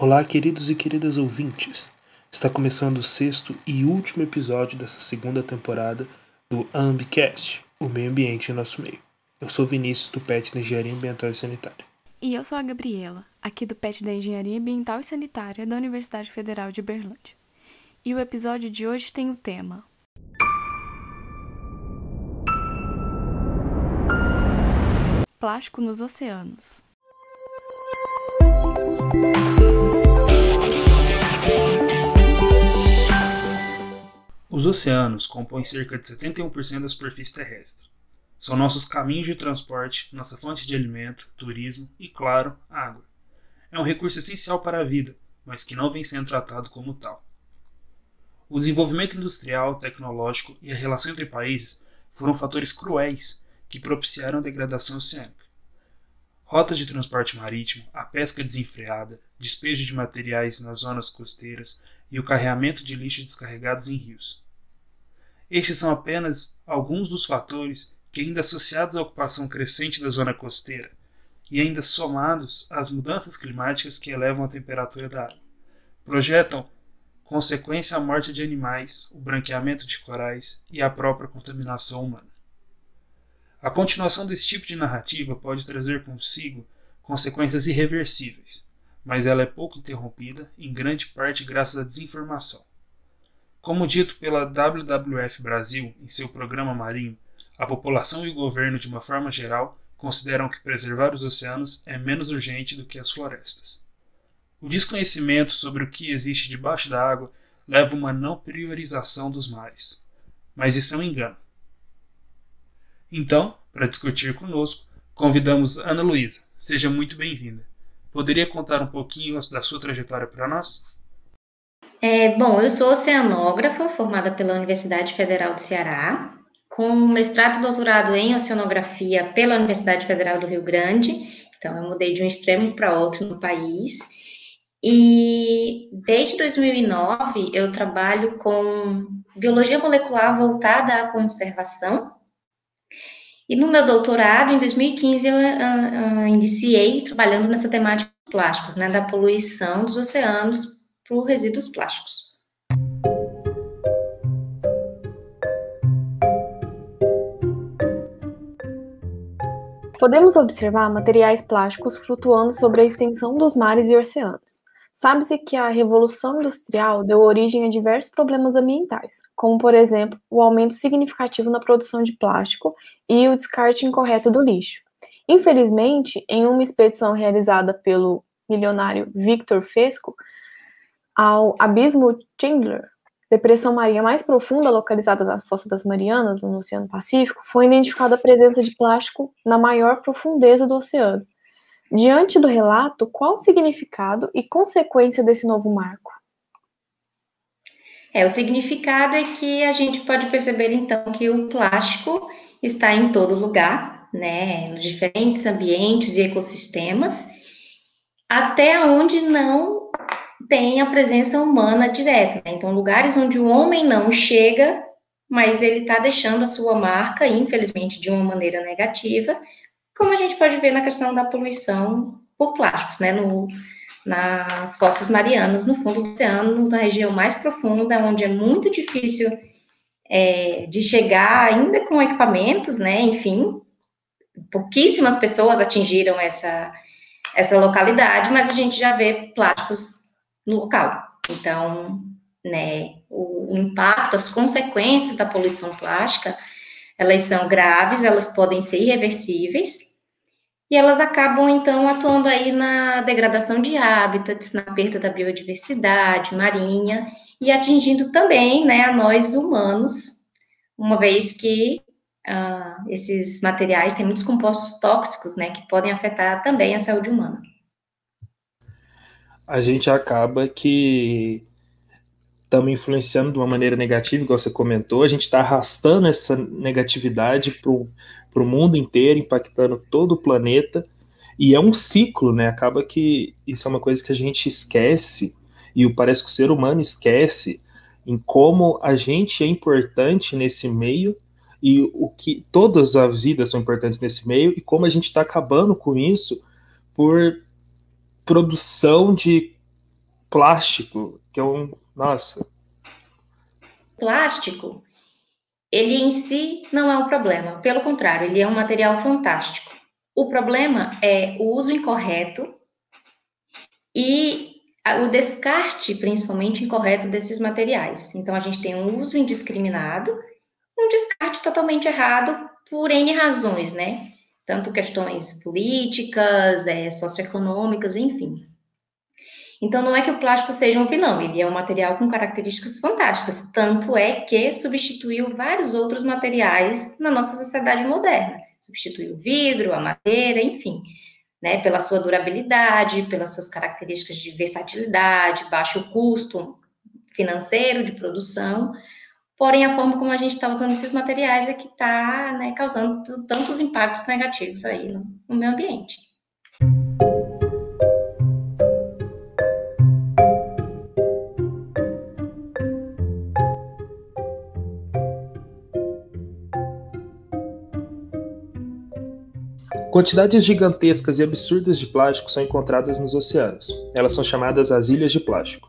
Olá, queridos e queridas ouvintes. Está começando o sexto e último episódio dessa segunda temporada do Ambicast, o meio ambiente em nosso meio. Eu sou Vinícius do PET da Engenharia Ambiental e Sanitária. E eu sou a Gabriela, aqui do PET da Engenharia Ambiental e Sanitária da Universidade Federal de Berlândia. E o episódio de hoje tem o tema Plástico nos oceanos. Os oceanos compõem cerca de 71% da superfície terrestre. São nossos caminhos de transporte, nossa fonte de alimento, turismo e, claro, água. É um recurso essencial para a vida, mas que não vem sendo tratado como tal. O desenvolvimento industrial, tecnológico e a relação entre países foram fatores cruéis que propiciaram a degradação oceânica. Rotas de transporte marítimo, a pesca desenfreada, despejo de materiais nas zonas costeiras e o carreamento de lixo descarregados em rios. Estes são apenas alguns dos fatores que, ainda associados à ocupação crescente da zona costeira e ainda somados às mudanças climáticas que elevam a temperatura da água, projetam consequência a morte de animais, o branqueamento de corais e a própria contaminação humana. A continuação desse tipo de narrativa pode trazer consigo consequências irreversíveis, mas ela é pouco interrompida, em grande parte graças à desinformação. Como dito pela WWF Brasil em seu programa marinho, a população e o governo, de uma forma geral, consideram que preservar os oceanos é menos urgente do que as florestas. O desconhecimento sobre o que existe debaixo da água leva a uma não priorização dos mares. Mas isso é um engano. Então, para discutir conosco, convidamos Ana Luísa. Seja muito bem-vinda. Poderia contar um pouquinho da sua trajetória para nós? É, bom, eu sou oceanógrafa, formada pela Universidade Federal do Ceará, com mestrado e doutorado em oceanografia pela Universidade Federal do Rio Grande. Então, eu mudei de um extremo para outro no país. E desde 2009 eu trabalho com biologia molecular voltada à conservação e no meu doutorado, em 2015, eu uh, uh, iniciei trabalhando nessa temática dos plásticos, né, da poluição dos oceanos por resíduos plásticos. Podemos observar materiais plásticos flutuando sobre a extensão dos mares e oceanos. Sabe-se que a Revolução Industrial deu origem a diversos problemas ambientais, como, por exemplo, o aumento significativo na produção de plástico e o descarte incorreto do lixo. Infelizmente, em uma expedição realizada pelo milionário Victor Fesco ao abismo Chandler, depressão marinha mais profunda localizada na Fossa das Marianas, no Oceano Pacífico, foi identificada a presença de plástico na maior profundeza do oceano, Diante do relato, qual o significado e consequência desse novo marco? É, o significado é que a gente pode perceber então que o plástico está em todo lugar, né, nos diferentes ambientes e ecossistemas, até onde não tem a presença humana direta. Né? Então, lugares onde o homem não chega, mas ele está deixando a sua marca, infelizmente, de uma maneira negativa, como a gente pode ver na questão da poluição por plásticos, né, no, nas costas marianas, no fundo do oceano, na região mais profunda, onde é muito difícil é, de chegar ainda com equipamentos, né, enfim, pouquíssimas pessoas atingiram essa, essa localidade, mas a gente já vê plásticos no local. Então, né, o, o impacto, as consequências da poluição plástica, elas são graves, elas podem ser irreversíveis, e elas acabam, então, atuando aí na degradação de hábitats, na perda da biodiversidade marinha e atingindo também, né, a nós humanos, uma vez que uh, esses materiais têm muitos compostos tóxicos, né, que podem afetar também a saúde humana. A gente acaba que estamos influenciando de uma maneira negativa, igual você comentou, a gente está arrastando essa negatividade para o mundo inteiro, impactando todo o planeta, e é um ciclo, né? Acaba que isso é uma coisa que a gente esquece, e parece que o ser humano esquece em como a gente é importante nesse meio e o que todas as vidas são importantes nesse meio e como a gente está acabando com isso por produção de plástico, que é um. Nossa. Plástico, ele em si não é um problema. Pelo contrário, ele é um material fantástico. O problema é o uso incorreto e o descarte, principalmente, incorreto desses materiais. Então, a gente tem um uso indiscriminado, um descarte totalmente errado por N razões, né? Tanto questões políticas, é, socioeconômicas, enfim. Então, não é que o plástico seja um vilão, ele é um material com características fantásticas, tanto é que substituiu vários outros materiais na nossa sociedade moderna. Substituiu o vidro, a madeira, enfim né, pela sua durabilidade, pelas suas características de versatilidade, baixo custo financeiro de produção, porém a forma como a gente está usando esses materiais é que está né, causando tantos impactos negativos aí no, no meio ambiente. Quantidades gigantescas e absurdas de plástico são encontradas nos oceanos. Elas são chamadas as ilhas de plástico.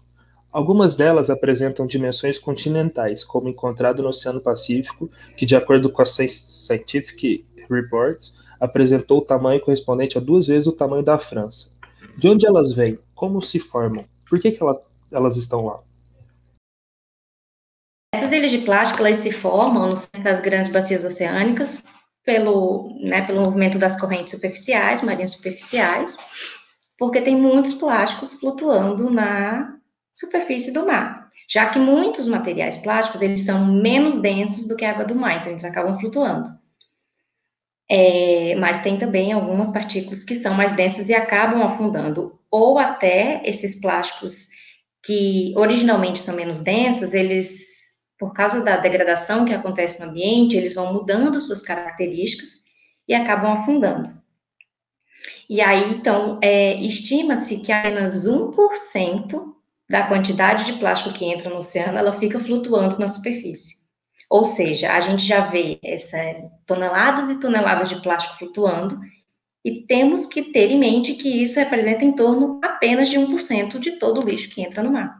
Algumas delas apresentam dimensões continentais, como encontrado no Oceano Pacífico, que, de acordo com a Scientific Reports, apresentou o tamanho correspondente a duas vezes o tamanho da França. De onde elas vêm? Como se formam? Por que, que ela, elas estão lá? Essas ilhas de plástico elas se formam no centro das grandes bacias oceânicas, pelo, né, pelo movimento das correntes superficiais, marinhas superficiais, porque tem muitos plásticos flutuando na superfície do mar. Já que muitos materiais plásticos, eles são menos densos do que a água do mar, então eles acabam flutuando. É, mas tem também algumas partículas que são mais densas e acabam afundando, ou até esses plásticos que originalmente são menos densos, eles por causa da degradação que acontece no ambiente, eles vão mudando suas características e acabam afundando. E aí, então, é, estima-se que apenas 1% da quantidade de plástico que entra no oceano, ela fica flutuando na superfície. Ou seja, a gente já vê essa, toneladas e toneladas de plástico flutuando, e temos que ter em mente que isso representa em torno apenas de 1% de todo o lixo que entra no mar.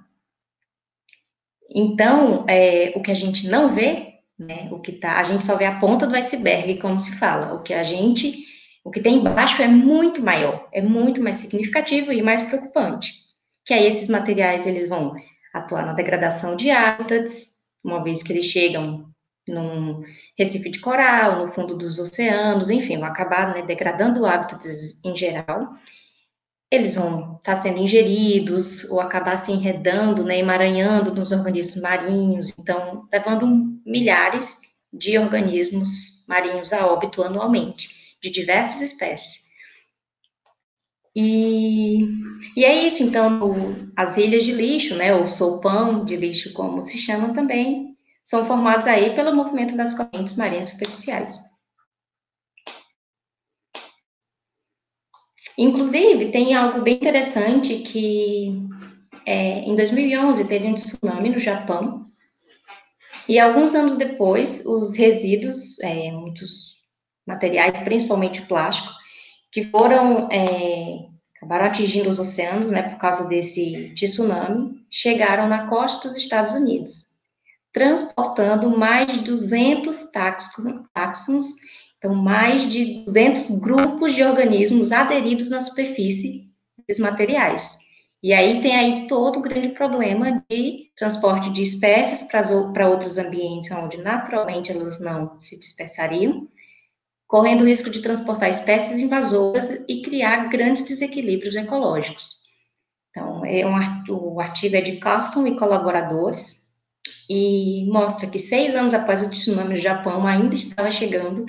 Então, é, o que a gente não vê, né, o que tá, a gente só vê a ponta do iceberg, como se fala. O que a gente, o que tem embaixo é muito maior, é muito mais significativo e mais preocupante. Que aí esses materiais eles vão atuar na degradação de hábitats, uma vez que eles chegam num recife de coral, no fundo dos oceanos, enfim, vão acabar né, degradando hábitats em geral eles vão estar tá sendo ingeridos ou acabar se enredando, né, emaranhando nos organismos marinhos, então levando milhares de organismos marinhos a óbito anualmente, de diversas espécies. E, e é isso, então, o, as ilhas de lixo, né, ou solpão de lixo, como se chama também, são formados aí pelo movimento das correntes marinhas superficiais. Inclusive, tem algo bem interessante que é, em 2011 teve um tsunami no Japão e alguns anos depois os resíduos, é, muitos materiais, principalmente plástico, que foram é, acabaram atingindo os oceanos, né, por causa desse tsunami, chegaram na costa dos Estados Unidos, transportando mais de 200 táxons então, mais de 200 grupos de organismos aderidos na superfície desses materiais. E aí tem aí todo o grande problema de transporte de espécies para outros ambientes onde naturalmente elas não se dispersariam, correndo o risco de transportar espécies invasoras e criar grandes desequilíbrios ecológicos. Então, é um, o artigo é de Carlton e colaboradores e mostra que seis anos após o tsunami no Japão ainda estava chegando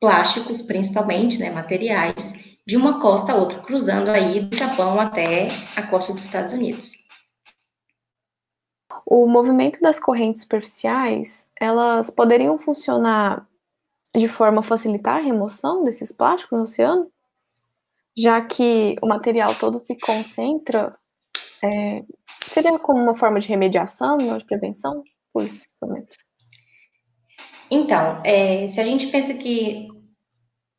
plásticos, principalmente, né, materiais, de uma costa a outra, cruzando aí do Japão até a costa dos Estados Unidos. O movimento das correntes superficiais, elas poderiam funcionar de forma a facilitar a remoção desses plásticos no oceano? Já que o material todo se concentra, é, seria como uma forma de remediação, não de prevenção? Por isso, Então, é, se a gente pensa que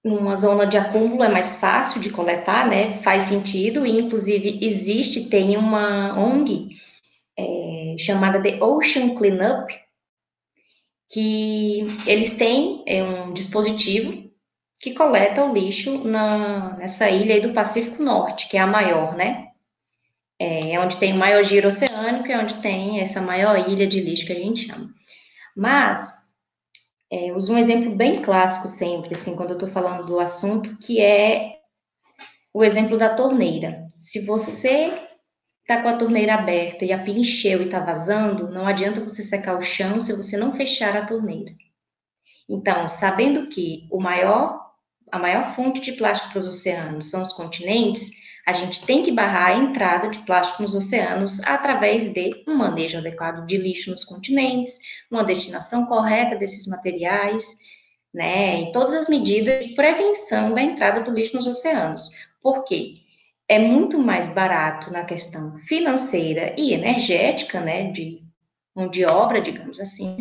numa zona de acúmulo é mais fácil de coletar, né? Faz sentido, e inclusive existe, tem uma ONG é, chamada The Ocean Cleanup, que eles têm é, um dispositivo que coleta o lixo na, nessa ilha do Pacífico Norte, que é a maior, né? É, é onde tem o maior giro oceânico, é onde tem essa maior ilha de lixo que a gente chama. Mas, é, uso um exemplo bem clássico sempre, assim, quando eu estou falando do assunto, que é o exemplo da torneira. Se você está com a torneira aberta e a pia encheu e está vazando, não adianta você secar o chão se você não fechar a torneira. Então, sabendo que o maior, a maior fonte de plástico para os oceanos são os continentes, a gente tem que barrar a entrada de plástico nos oceanos através de um manejo adequado de lixo nos continentes, uma destinação correta desses materiais, né, e todas as medidas de prevenção da entrada do lixo nos oceanos. Por quê? É muito mais barato na questão financeira e energética, né, de mão de obra, digamos assim,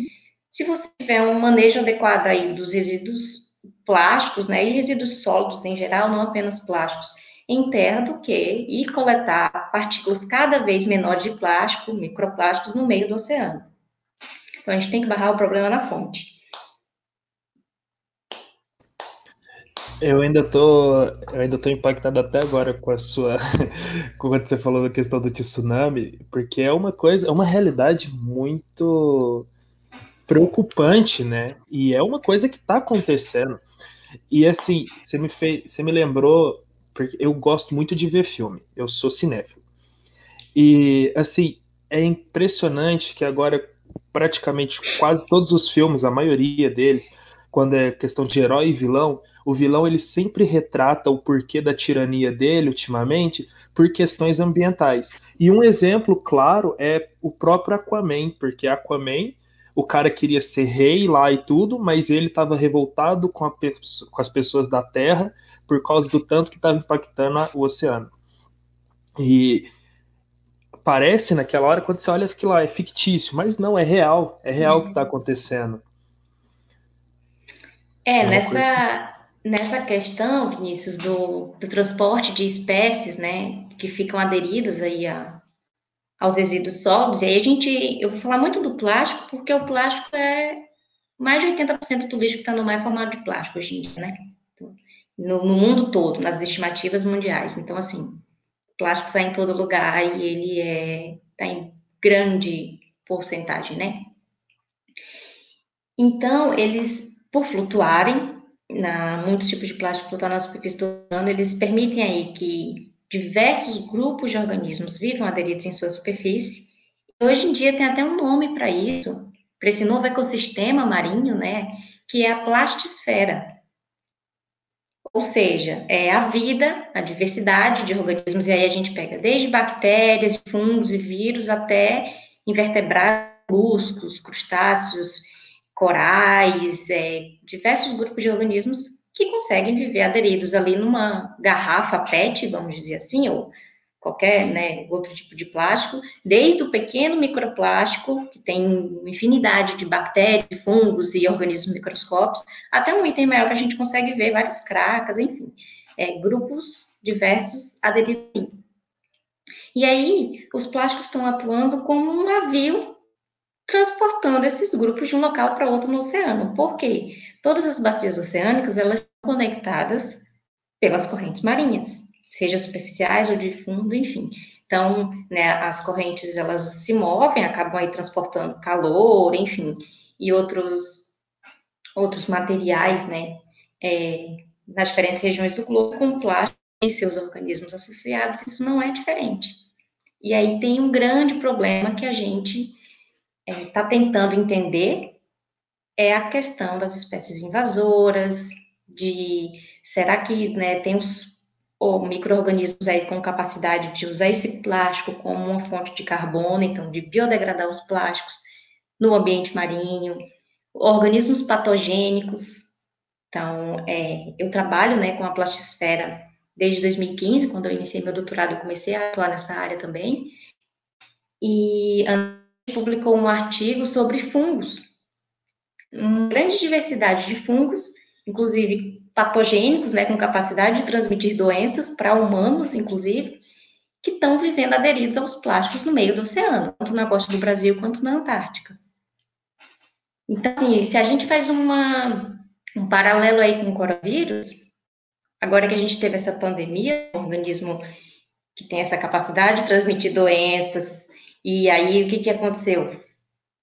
se você tiver um manejo adequado aí dos resíduos plásticos, né, e resíduos sólidos em geral, não apenas plásticos, em terra do que ir coletar partículas cada vez menores de plástico, microplásticos, no meio do oceano. Então, a gente tem que barrar o problema na fonte. Eu ainda tô, eu ainda tô impactado até agora com a sua, quando você falou da questão do tsunami, porque é uma coisa, é uma realidade muito preocupante, né? E é uma coisa que está acontecendo. E assim, você me fez, você me lembrou porque eu gosto muito de ver filme, eu sou cinéfilo. E, assim, é impressionante que agora praticamente quase todos os filmes, a maioria deles, quando é questão de herói e vilão, o vilão ele sempre retrata o porquê da tirania dele ultimamente por questões ambientais. E um exemplo claro é o próprio Aquaman, porque Aquaman, o cara queria ser rei lá e tudo, mas ele estava revoltado com, a, com as pessoas da Terra por causa do tanto que estava impactando o oceano. E parece naquela hora, quando você olha aquilo lá, é fictício, mas não, é real, é real o que está uhum. acontecendo. É, é nessa, coisa... nessa questão, Vinícius, do, do transporte de espécies, né, que ficam aderidas aí a, aos resíduos sólidos, e aí a gente, eu vou falar muito do plástico, porque o plástico é mais de 80% do lixo que está no mar é formado de plástico hoje em dia, né? no, no mundo todo, nas estimativas mundiais. Então, assim, o plástico está em todo lugar e ele é está em grande porcentagem, né? Então, eles, por flutuarem, na, muitos tipos de plástico flutuar na superfície do oceano, eles permitem aí que diversos grupos de organismos vivam aderidos em sua superfície. Hoje em dia tem até um nome para isso, para esse novo ecossistema marinho, né, que é a plastisfera. Ou seja, é a vida, a diversidade de organismos, e aí a gente pega desde bactérias, fungos e vírus até invertebrados, moluscos, crustáceos, corais, é, diversos grupos de organismos que conseguem viver aderidos ali numa garrafa PET, vamos dizer assim, ou qualquer né, outro tipo de plástico, desde o pequeno microplástico, que tem infinidade de bactérias, fungos e organismos microscópicos, até um item maior que a gente consegue ver várias cracas, enfim, é, grupos diversos aderidos. E aí, os plásticos estão atuando como um navio transportando esses grupos de um local para outro no oceano. Por quê? Todas as bacias oceânicas, elas são conectadas pelas correntes marinhas seja superficiais ou de fundo, enfim. Então, né, as correntes elas se movem, acabam aí transportando calor, enfim, e outros outros materiais, né, é, nas diferentes regiões do globo, com plástico e seus organismos associados, isso não é diferente. E aí tem um grande problema que a gente está é, tá tentando entender, é a questão das espécies invasoras, de será que né, tem os micro-organismos aí com capacidade de usar esse plástico como uma fonte de carbono, então de biodegradar os plásticos no ambiente marinho, organismos patogênicos. Então, é, eu trabalho né, com a plastisfera desde 2015, quando eu iniciei meu doutorado, eu comecei a atuar nessa área também. E publicou um artigo sobre fungos, uma grande diversidade de fungos, inclusive patogênicos, né, com capacidade de transmitir doenças para humanos, inclusive, que estão vivendo aderidos aos plásticos no meio do oceano, tanto na costa do Brasil quanto na Antártica. Então, assim, se a gente faz uma, um paralelo aí com o coronavírus, agora que a gente teve essa pandemia, um organismo que tem essa capacidade de transmitir doenças, e aí o que, que aconteceu?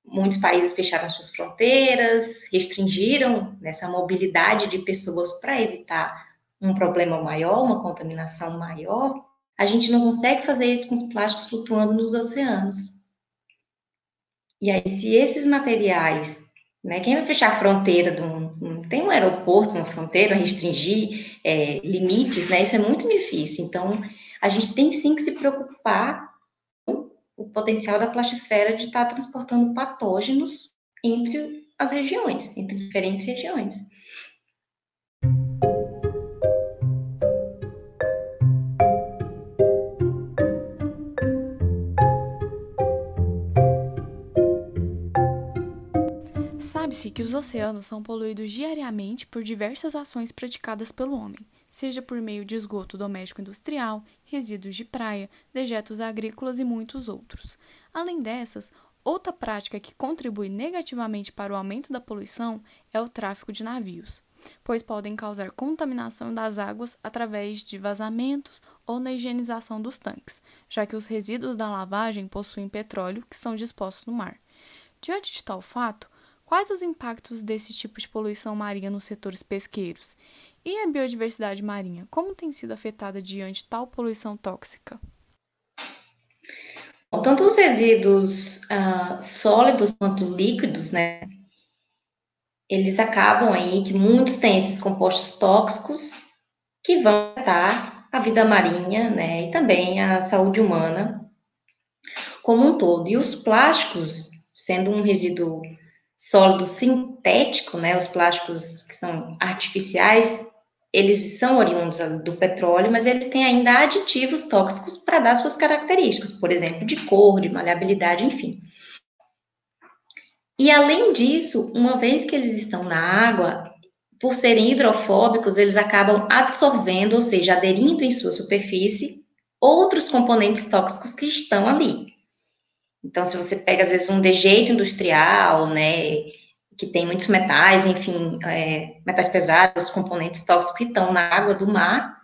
Muitos países fecharam suas fronteiras, restringiram essa mobilidade de pessoas para evitar um problema maior, uma contaminação maior. A gente não consegue fazer isso com os plásticos flutuando nos oceanos. E aí, se esses materiais né? Quem vai fechar a fronteira de um, tem um aeroporto, uma fronteira, restringir é, limites, né? Isso é muito difícil. Então, a gente tem sim que se preocupar potencial da plastisfera de estar transportando patógenos entre as regiões, entre diferentes regiões. Sabe-se que os oceanos são poluídos diariamente por diversas ações praticadas pelo homem, seja por meio de esgoto doméstico industrial, resíduos de praia, dejetos agrícolas e muitos outros. Além dessas, outra prática que contribui negativamente para o aumento da poluição é o tráfico de navios, pois podem causar contaminação das águas através de vazamentos ou na higienização dos tanques, já que os resíduos da lavagem possuem petróleo que são dispostos no mar. Diante de tal fato, Quais os impactos desse tipo de poluição marinha nos setores pesqueiros? E a biodiversidade marinha, como tem sido afetada diante tal poluição tóxica? Bom, tanto os resíduos uh, sólidos quanto líquidos, né? Eles acabam aí que muitos têm esses compostos tóxicos que vão afetar a vida marinha, né? E também a saúde humana como um todo. E os plásticos, sendo um resíduo sólido sintético, né, os plásticos que são artificiais, eles são oriundos do petróleo, mas eles têm ainda aditivos tóxicos para dar suas características, por exemplo, de cor, de maleabilidade, enfim. E além disso, uma vez que eles estão na água, por serem hidrofóbicos, eles acabam absorvendo, ou seja, aderindo em sua superfície, outros componentes tóxicos que estão ali. Então, se você pega, às vezes, um dejeito industrial, né, que tem muitos metais, enfim, é, metais pesados, componentes tóxicos que estão na água do mar,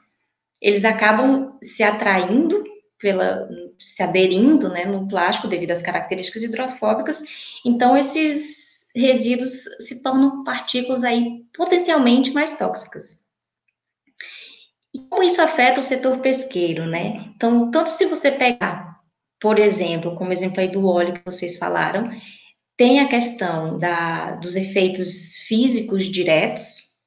eles acabam se atraindo pela, se aderindo, né, no plástico devido às características hidrofóbicas. Então, esses resíduos se tornam partículas aí potencialmente mais tóxicas. E como isso afeta o setor pesqueiro, né? Então, tanto se você pegar por exemplo, como exemplo aí do óleo que vocês falaram, tem a questão da, dos efeitos físicos diretos,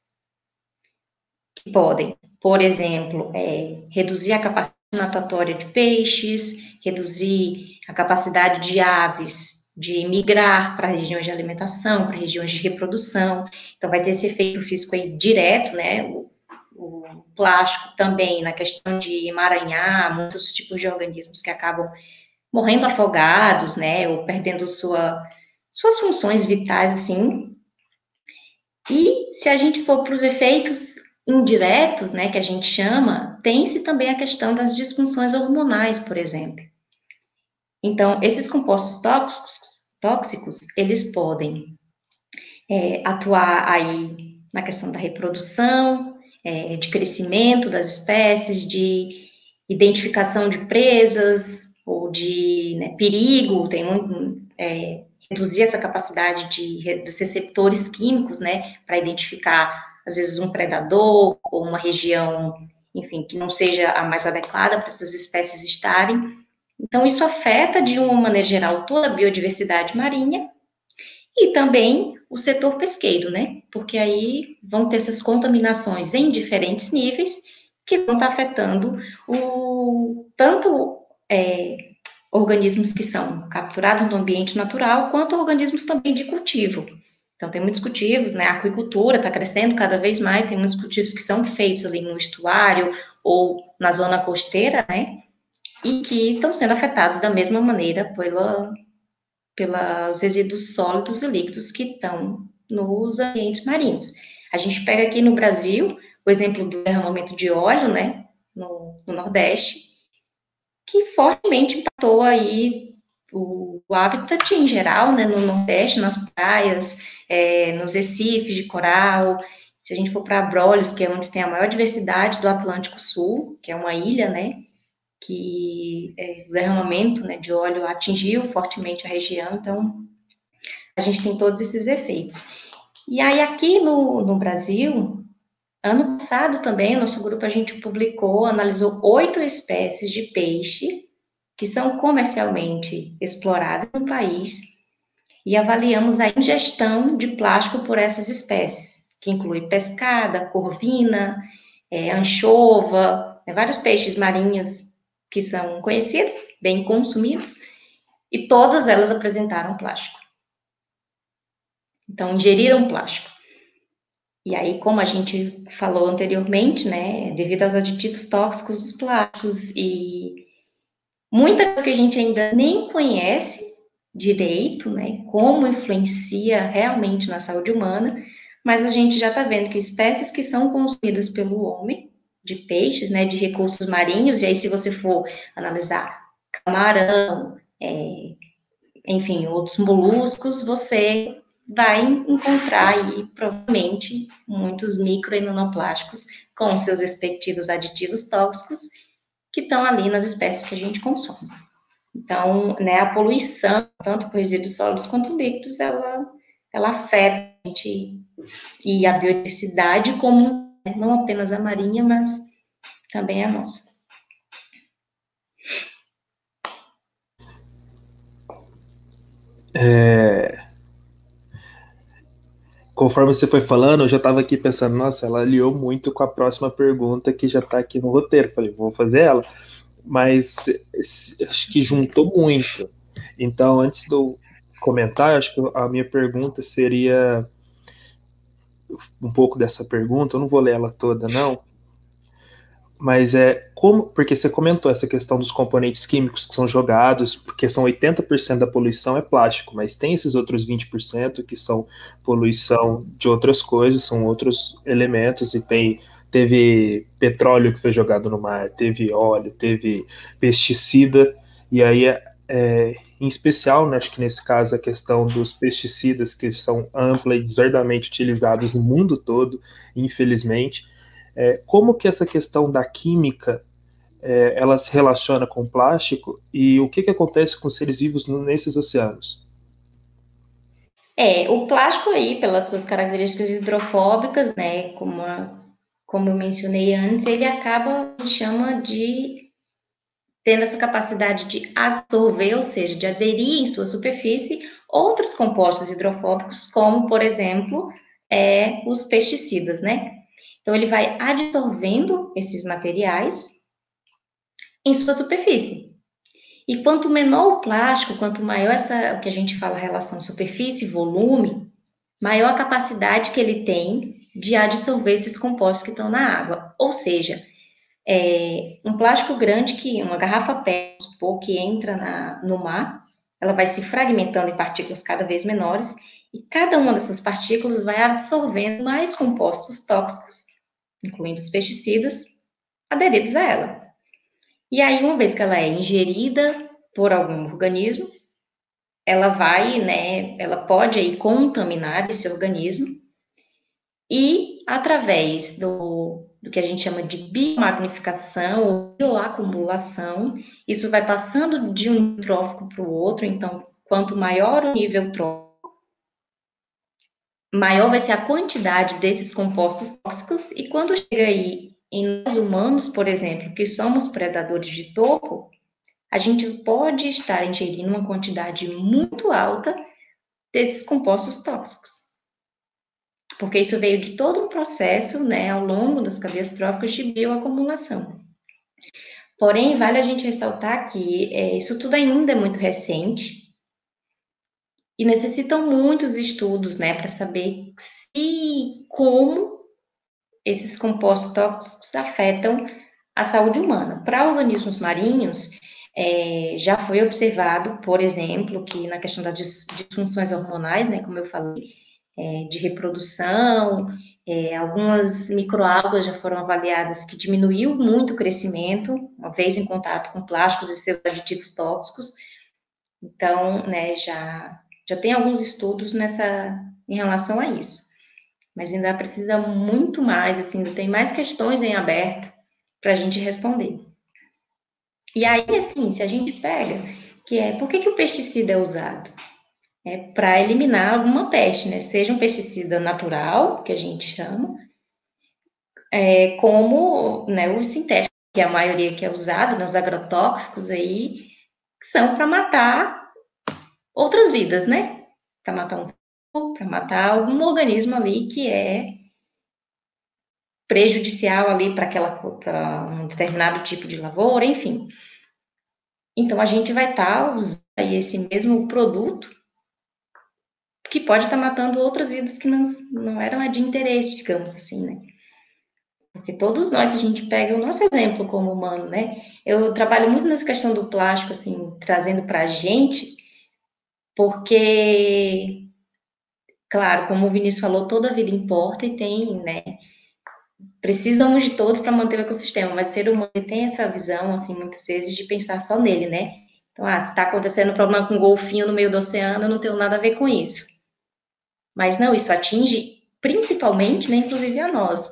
que podem, por exemplo, é, reduzir a capacidade natatória de peixes, reduzir a capacidade de aves de migrar para regiões de alimentação, para regiões de reprodução. Então, vai ter esse efeito físico aí direto, né? O, o plástico também, na questão de emaranhar muitos tipos de organismos que acabam morrendo afogados, né, ou perdendo sua, suas funções vitais, assim. E se a gente for para os efeitos indiretos, né, que a gente chama, tem-se também a questão das disfunções hormonais, por exemplo. Então, esses compostos tóxicos, tóxicos eles podem é, atuar aí na questão da reprodução, é, de crescimento das espécies, de identificação de presas, ou de né, perigo, tem muito, é, reduzir essa capacidade de, dos receptores químicos, né, para identificar, às vezes, um predador ou uma região, enfim, que não seja a mais adequada para essas espécies estarem. Então, isso afeta, de uma maneira geral, toda a biodiversidade marinha e também o setor pesqueiro, né, porque aí vão ter essas contaminações em diferentes níveis que vão estar afetando o, tanto é, organismos que são capturados no ambiente natural, quanto organismos também de cultivo. Então, tem muitos cultivos, né? A aquicultura está crescendo cada vez mais, tem muitos cultivos que são feitos ali no estuário ou na zona costeira, né? E que estão sendo afetados da mesma maneira pela, pelos resíduos sólidos e líquidos que estão nos ambientes marinhos. A gente pega aqui no Brasil, o exemplo do derramamento de óleo, né, no, no Nordeste, que fortemente impactou aí o, o habitat em geral, né, no Nordeste, nas praias, é, nos recifes de coral. Se a gente for para Abrolhos, que é onde tem a maior diversidade do Atlântico Sul, que é uma ilha, né, que é, o derramamento né, de óleo atingiu fortemente a região, então a gente tem todos esses efeitos. E aí, aqui no, no Brasil, ano passado também, o nosso grupo, a gente publicou, analisou oito espécies de peixe que são comercialmente exploradas no país e avaliamos a ingestão de plástico por essas espécies, que inclui pescada, corvina, é, anchova, né, vários peixes marinhos que são conhecidos, bem consumidos, e todas elas apresentaram plástico. Então, ingeriram plástico. E aí, como a gente falou anteriormente, né, devido aos aditivos tóxicos dos plásticos e muitas que a gente ainda nem conhece direito, né, como influencia realmente na saúde humana, mas a gente já está vendo que espécies que são consumidas pelo homem, de peixes, né, de recursos marinhos, e aí se você for analisar camarão, é, enfim, outros moluscos, você vai encontrar aí, provavelmente, muitos microimunoplásticos com seus respectivos aditivos tóxicos que estão ali nas espécies que a gente consome. Então, né, a poluição, tanto por resíduos sólidos quanto líquidos, ela, ela afeta a gente e a biodiversidade como né, não apenas a marinha, mas também a nossa. É... Conforme você foi falando, eu já estava aqui pensando, nossa, ela aliou muito com a próxima pergunta que já está aqui no roteiro. Falei, vou fazer ela mas acho que juntou muito. Então, antes de comentar, acho que a minha pergunta seria um pouco dessa pergunta, eu não vou ler ela toda, não, mas é como, porque você comentou essa questão dos componentes químicos que são jogados, porque são 80% da poluição é plástico, mas tem esses outros 20% que são poluição de outras coisas, são outros elementos e tem teve petróleo que foi jogado no mar, teve óleo, teve pesticida, e aí, é, em especial, né, acho que nesse caso, a questão dos pesticidas que são ampla e desordenadamente utilizados no mundo todo, infelizmente, é, como que essa questão da química é, ela se relaciona com o plástico e o que, que acontece com os seres vivos nesses oceanos? É, o plástico aí, pelas suas características hidrofóbicas, né, como a como eu mencionei antes, ele acaba, chama de tendo essa capacidade de absorver, ou seja, de aderir em sua superfície outros compostos hidrofóbicos, como, por exemplo, é, os pesticidas, né? Então, ele vai absorvendo esses materiais em sua superfície. E quanto menor o plástico, quanto maior essa, o que a gente fala, relação superfície-volume, maior a capacidade que ele tem de adsorver esses compostos que estão na água. Ou seja, é, um plástico grande que, uma garrafa PET, que entra na, no mar, ela vai se fragmentando em partículas cada vez menores, e cada uma dessas partículas vai absorvendo mais compostos tóxicos, incluindo os pesticidas, aderidos a ela. E aí, uma vez que ela é ingerida por algum organismo, ela vai, né, ela pode aí contaminar esse organismo, e através do, do que a gente chama de biomagnificação ou bioacumulação, isso vai passando de um trófico para o outro, então, quanto maior o nível trófico, maior vai ser a quantidade desses compostos tóxicos, e quando chega aí em nós humanos, por exemplo, que somos predadores de topo, a gente pode estar ingerindo uma quantidade muito alta desses compostos tóxicos porque isso veio de todo um processo, né, ao longo das cadeias tróficas de bioacumulação. Porém, vale a gente ressaltar que é, isso tudo ainda é muito recente e necessitam muitos estudos, né, para saber se como esses compostos tóxicos afetam a saúde humana. Para organismos marinhos, é, já foi observado, por exemplo, que na questão das disfunções hormonais, né, como eu falei, é, de reprodução, é, algumas microalgas já foram avaliadas que diminuiu muito o crescimento, uma vez em contato com plásticos e seus aditivos tóxicos. Então, né, já, já tem alguns estudos nessa, em relação a isso. Mas ainda precisa muito mais, assim, ainda tem mais questões em aberto para a gente responder. E aí, assim, se a gente pega, que é, por que, que o pesticida é usado? é, para eliminar alguma peste, né? Seja um pesticida natural, que a gente chama, é, como né, o sintético, que é a maioria que é usado, né, os agrotóxicos aí, que são para matar outras vidas, né? Para matar um para matar algum organismo ali que é prejudicial ali para aquela para um determinado tipo de lavoura, enfim. Então a gente vai estar tá usando esse mesmo produto que pode estar matando outras vidas que não, não eram de interesse, digamos assim, né? Porque todos nós, a gente pega o nosso exemplo como humano, né? Eu trabalho muito nessa questão do plástico, assim, trazendo para a gente, porque, claro, como o Vinícius falou, toda a vida importa e tem, né? Precisamos de todos para manter o ecossistema, mas o ser humano tem essa visão, assim, muitas vezes, de pensar só nele, né? Então, ah, se está acontecendo um problema com um golfinho no meio do oceano, eu não tenho nada a ver com isso. Mas não, isso atinge principalmente, né, inclusive a nós.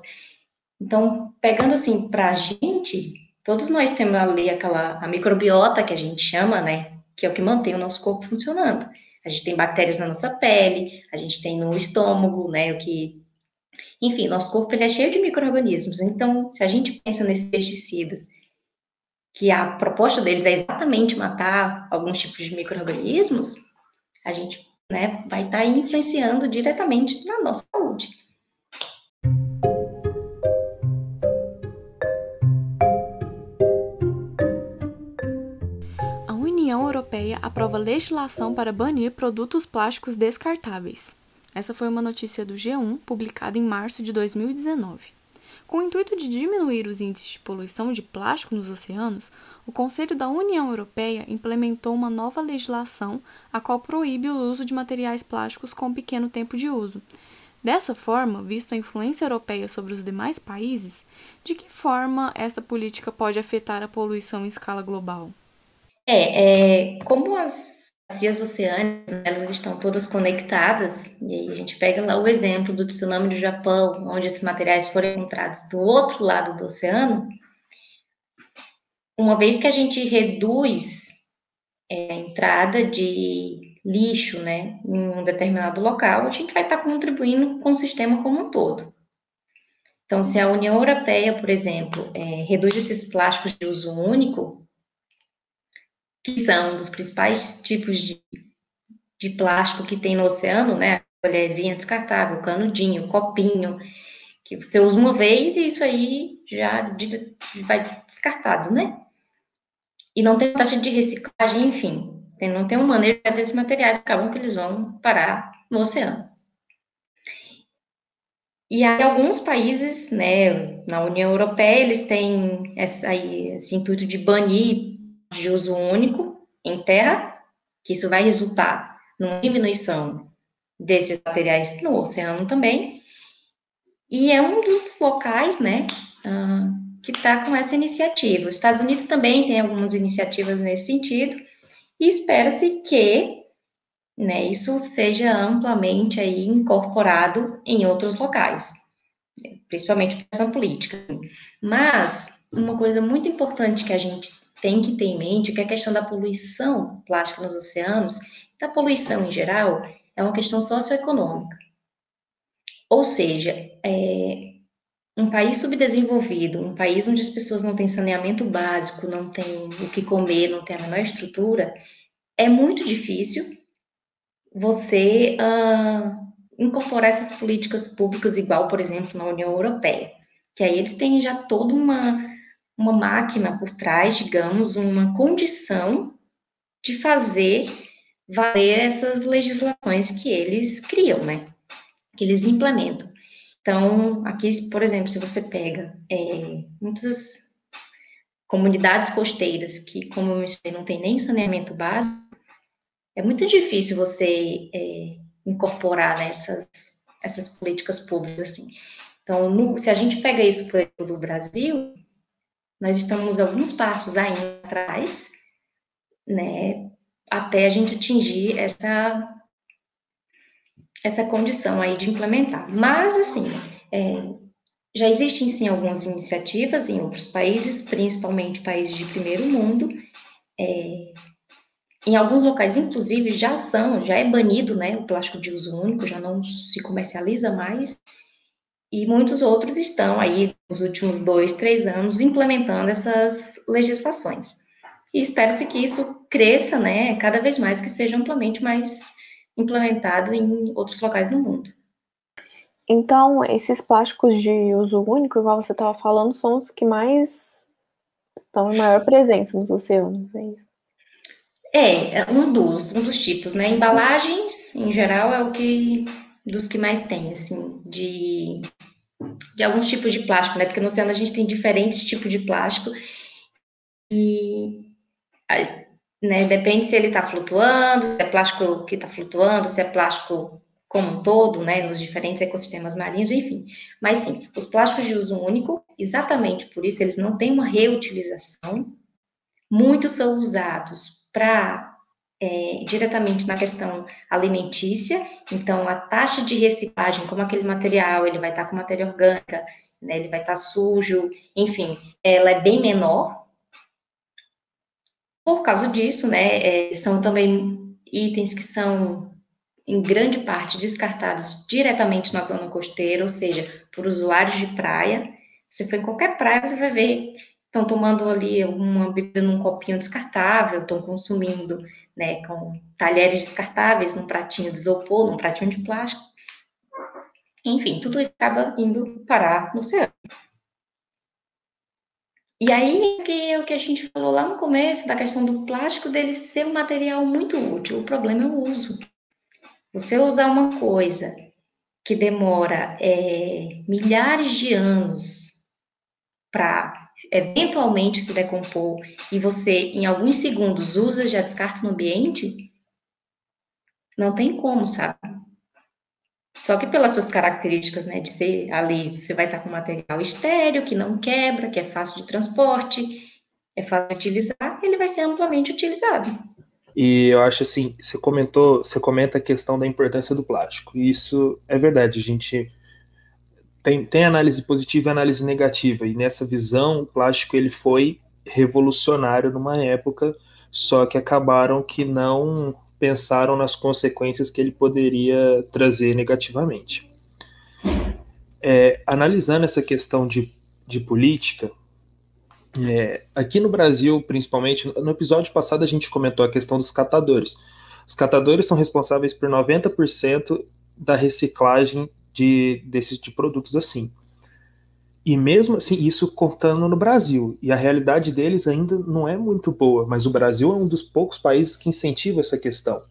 Então, pegando assim para a gente, todos nós temos ali aquela a microbiota que a gente chama, né, que é o que mantém o nosso corpo funcionando. A gente tem bactérias na nossa pele, a gente tem no estômago, né, o que enfim, nosso corpo ele é cheio de micro-organismos. Então, se a gente pensa nesses pesticidas, que a proposta deles é exatamente matar alguns tipos de micro-organismos, a gente né, vai estar tá influenciando diretamente na nossa saúde. Aprova legislação para banir produtos plásticos descartáveis. Essa foi uma notícia do G1, publicada em março de 2019. Com o intuito de diminuir os índices de poluição de plástico nos oceanos, o Conselho da União Europeia implementou uma nova legislação a qual proíbe o uso de materiais plásticos com pequeno tempo de uso. Dessa forma, visto a influência europeia sobre os demais países, de que forma essa política pode afetar a poluição em escala global? É, é como as bacias oceânicas, elas estão todas conectadas, e aí a gente pega lá o exemplo do tsunami do Japão, onde esses materiais foram encontrados do outro lado do oceano, uma vez que a gente reduz é, a entrada de lixo, né, em um determinado local, a gente vai estar contribuindo com o sistema como um todo. Então, se a União Europeia, por exemplo, é, reduz esses plásticos de uso único, são dos principais tipos de, de plástico que tem no oceano, né? Colherinha descartável, canudinho, copinho, que você usa uma vez e isso aí já vai descartado, né? E não tem taxa de reciclagem, enfim, não tem uma maneira desses materiais, acabam que eles vão parar no oceano. E aí, alguns países, né, na União Europeia, eles têm essa, aí, esse intuito de banir de uso único em terra, que isso vai resultar numa diminuição desses materiais no oceano também, e é um dos locais, né, uh, que está com essa iniciativa. Os Estados Unidos também tem algumas iniciativas nesse sentido, e espera-se que, né, isso seja amplamente aí incorporado em outros locais, principalmente para essa política. Mas, uma coisa muito importante que a gente tem que ter em mente que a questão da poluição plástica nos oceanos, da poluição em geral, é uma questão socioeconômica. Ou seja, é, um país subdesenvolvido, um país onde as pessoas não têm saneamento básico, não têm o que comer, não têm a menor estrutura, é muito difícil você uh, incorporar essas políticas públicas igual, por exemplo, na União Europeia, que aí eles têm já toda uma uma máquina por trás, digamos, uma condição de fazer valer essas legislações que eles criam, né? Que eles implementam. Então, aqui, por exemplo, se você pega é, muitas comunidades costeiras que, como eu mencionei, não tem nem saneamento básico, é muito difícil você é, incorporar nessas essas políticas públicas, assim. Então, no, se a gente pega isso para o do Brasil, nós estamos alguns passos ainda atrás, né, até a gente atingir essa essa condição aí de implementar. Mas, assim, é, já existem sim algumas iniciativas em outros países, principalmente países de primeiro mundo. É, em alguns locais, inclusive, já são, já é banido, né, o plástico de uso único, já não se comercializa mais. E muitos outros estão aí, nos últimos dois, três anos, implementando essas legislações. E espera-se que isso cresça, né, cada vez mais, que seja amplamente mais implementado em outros locais no mundo. Então, esses plásticos de uso único, igual você estava falando, são os que mais estão em maior presença nos oceanos, é isso? É, é, um dos, um dos tipos, né? Embalagens, em geral, é o que dos que mais tem, assim, de, de alguns tipos de plástico, né? Porque no oceano a gente tem diferentes tipos de plástico e né, depende se ele está flutuando, se é plástico que está flutuando, se é plástico como um todo, né, nos diferentes ecossistemas marinhos, enfim. Mas sim, os plásticos de uso único, exatamente por isso, eles não têm uma reutilização. Muitos são usados para é, diretamente na questão alimentícia, então a taxa de reciclagem, como aquele material, ele vai estar com matéria orgânica, né, ele vai estar sujo, enfim, ela é bem menor. Por causa disso, né, é, são também itens que são em grande parte descartados diretamente na zona costeira, ou seja, por usuários de praia. Você for em qualquer praia, você vai ver, estão tomando ali uma bebida num copinho descartável, estão consumindo, né, com talheres descartáveis, num pratinho de isopor, num pratinho de plástico. Enfim, tudo isso acaba indo parar no oceano. E aí que é o que a gente falou lá no começo, da questão do plástico dele ser um material muito útil. O problema é o uso. Você usar uma coisa que demora é, milhares de anos para eventualmente se decompor e você, em alguns segundos, usa já descarta no ambiente, não tem como, sabe? Só que pelas suas características, né, de ser ali, você vai estar com material estéreo, que não quebra, que é fácil de transporte, é fácil de utilizar, ele vai ser amplamente utilizado. E eu acho assim, você comentou, você comenta a questão da importância do plástico. E isso é verdade, a gente tem, tem análise positiva e análise negativa. E nessa visão, o plástico ele foi revolucionário numa época, só que acabaram que não pensaram nas consequências que ele poderia trazer negativamente. É, analisando essa questão de, de política, é, aqui no Brasil, principalmente, no episódio passado a gente comentou a questão dos catadores. Os catadores são responsáveis por 90% da reciclagem de, desses de produtos assim. E mesmo assim, isso contando no Brasil. E a realidade deles ainda não é muito boa, mas o Brasil é um dos poucos países que incentiva essa questão.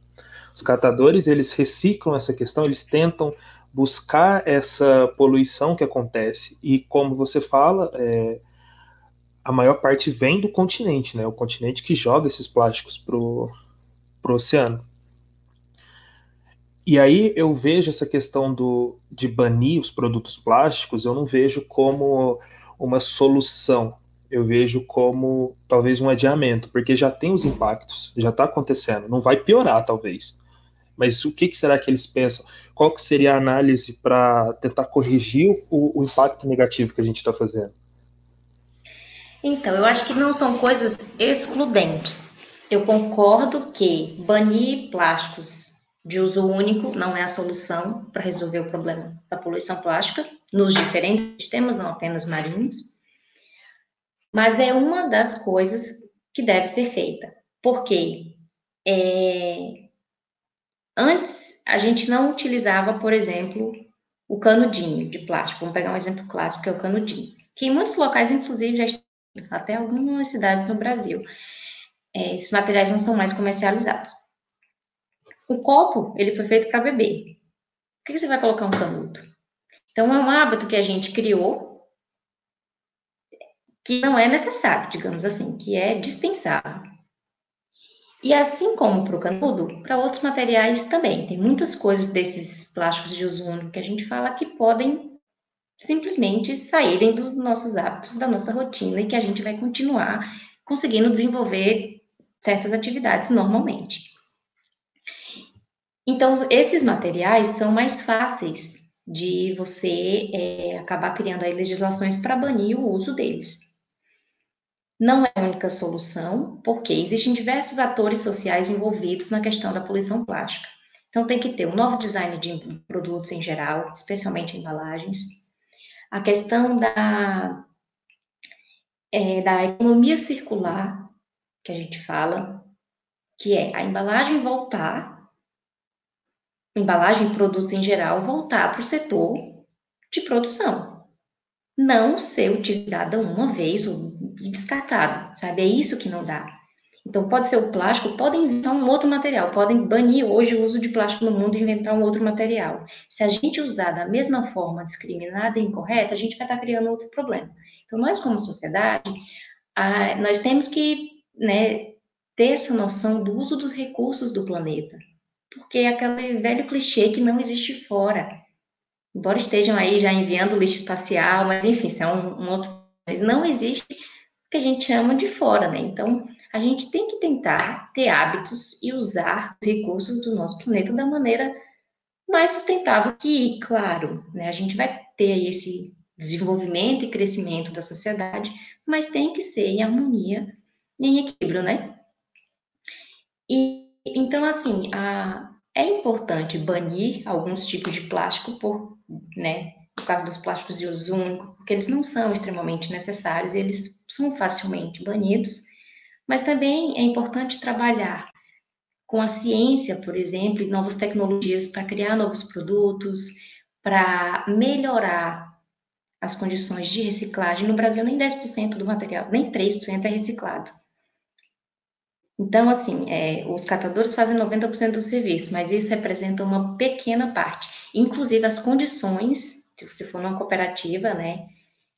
Os catadores, eles reciclam essa questão, eles tentam buscar essa poluição que acontece. E como você fala, é, a maior parte vem do continente, né? O continente que joga esses plásticos pro, pro oceano. E aí eu vejo essa questão do, de banir os produtos plásticos, eu não vejo como uma solução. Eu vejo como talvez um adiamento, porque já tem os impactos, já está acontecendo. Não vai piorar, talvez. Mas o que, que, será que eles pensam? Qual que seria a análise para tentar corrigir o, o impacto negativo que a gente está fazendo? Então, eu acho que não são coisas excludentes. Eu concordo que banir plásticos de uso único não é a solução para resolver o problema da poluição plástica nos diferentes sistemas, não apenas marinhos, mas é uma das coisas que deve ser feita. Porque é, antes a gente não utilizava, por exemplo, o canudinho de plástico. Vamos pegar um exemplo clássico que é o canudinho, que em muitos locais, inclusive, já até algumas cidades no Brasil. É, esses materiais não são mais comercializados. O copo, ele foi feito para beber. Por que você vai colocar um canudo? Então, é um hábito que a gente criou que não é necessário, digamos assim, que é dispensável. E assim como para o canudo, para outros materiais também. Tem muitas coisas desses plásticos de uso único que a gente fala que podem simplesmente saírem dos nossos hábitos, da nossa rotina e que a gente vai continuar conseguindo desenvolver certas atividades normalmente. Então, esses materiais são mais fáceis de você é, acabar criando aí legislações para banir o uso deles. Não é a única solução, porque existem diversos atores sociais envolvidos na questão da poluição plástica. Então, tem que ter um novo design de produtos em geral, especialmente embalagens. A questão da, é, da economia circular, que a gente fala, que é a embalagem voltar embalagem e produtos em geral, voltar para o setor de produção. Não ser utilizada uma vez ou descartado, sabe? É isso que não dá. Então, pode ser o plástico, podem inventar um outro material, podem banir hoje o uso de plástico no mundo e inventar um outro material. Se a gente usar da mesma forma discriminada e incorreta, a gente vai estar criando outro problema. Então, nós, como sociedade, nós temos que né, ter essa noção do uso dos recursos do planeta porque é aquele velho clichê que não existe fora. Embora estejam aí já enviando lixo espacial, mas enfim, isso é um, um outro. Mas não existe o que a gente chama de fora, né? Então, a gente tem que tentar ter hábitos e usar os recursos do nosso planeta da maneira mais sustentável que, claro, né, a gente vai ter esse desenvolvimento e crescimento da sociedade, mas tem que ser em harmonia em equilíbrio, né? E então, assim, a, é importante banir alguns tipos de plástico por, né, no caso dos plásticos de uso único, porque eles não são extremamente necessários, eles são facilmente banidos, mas também é importante trabalhar com a ciência, por exemplo, e novas tecnologias para criar novos produtos, para melhorar as condições de reciclagem. No Brasil, nem 10% do material, nem 3% é reciclado. Então, assim, é, os catadores fazem 90% do serviço, mas isso representa uma pequena parte. Inclusive, as condições, se você for numa cooperativa, né,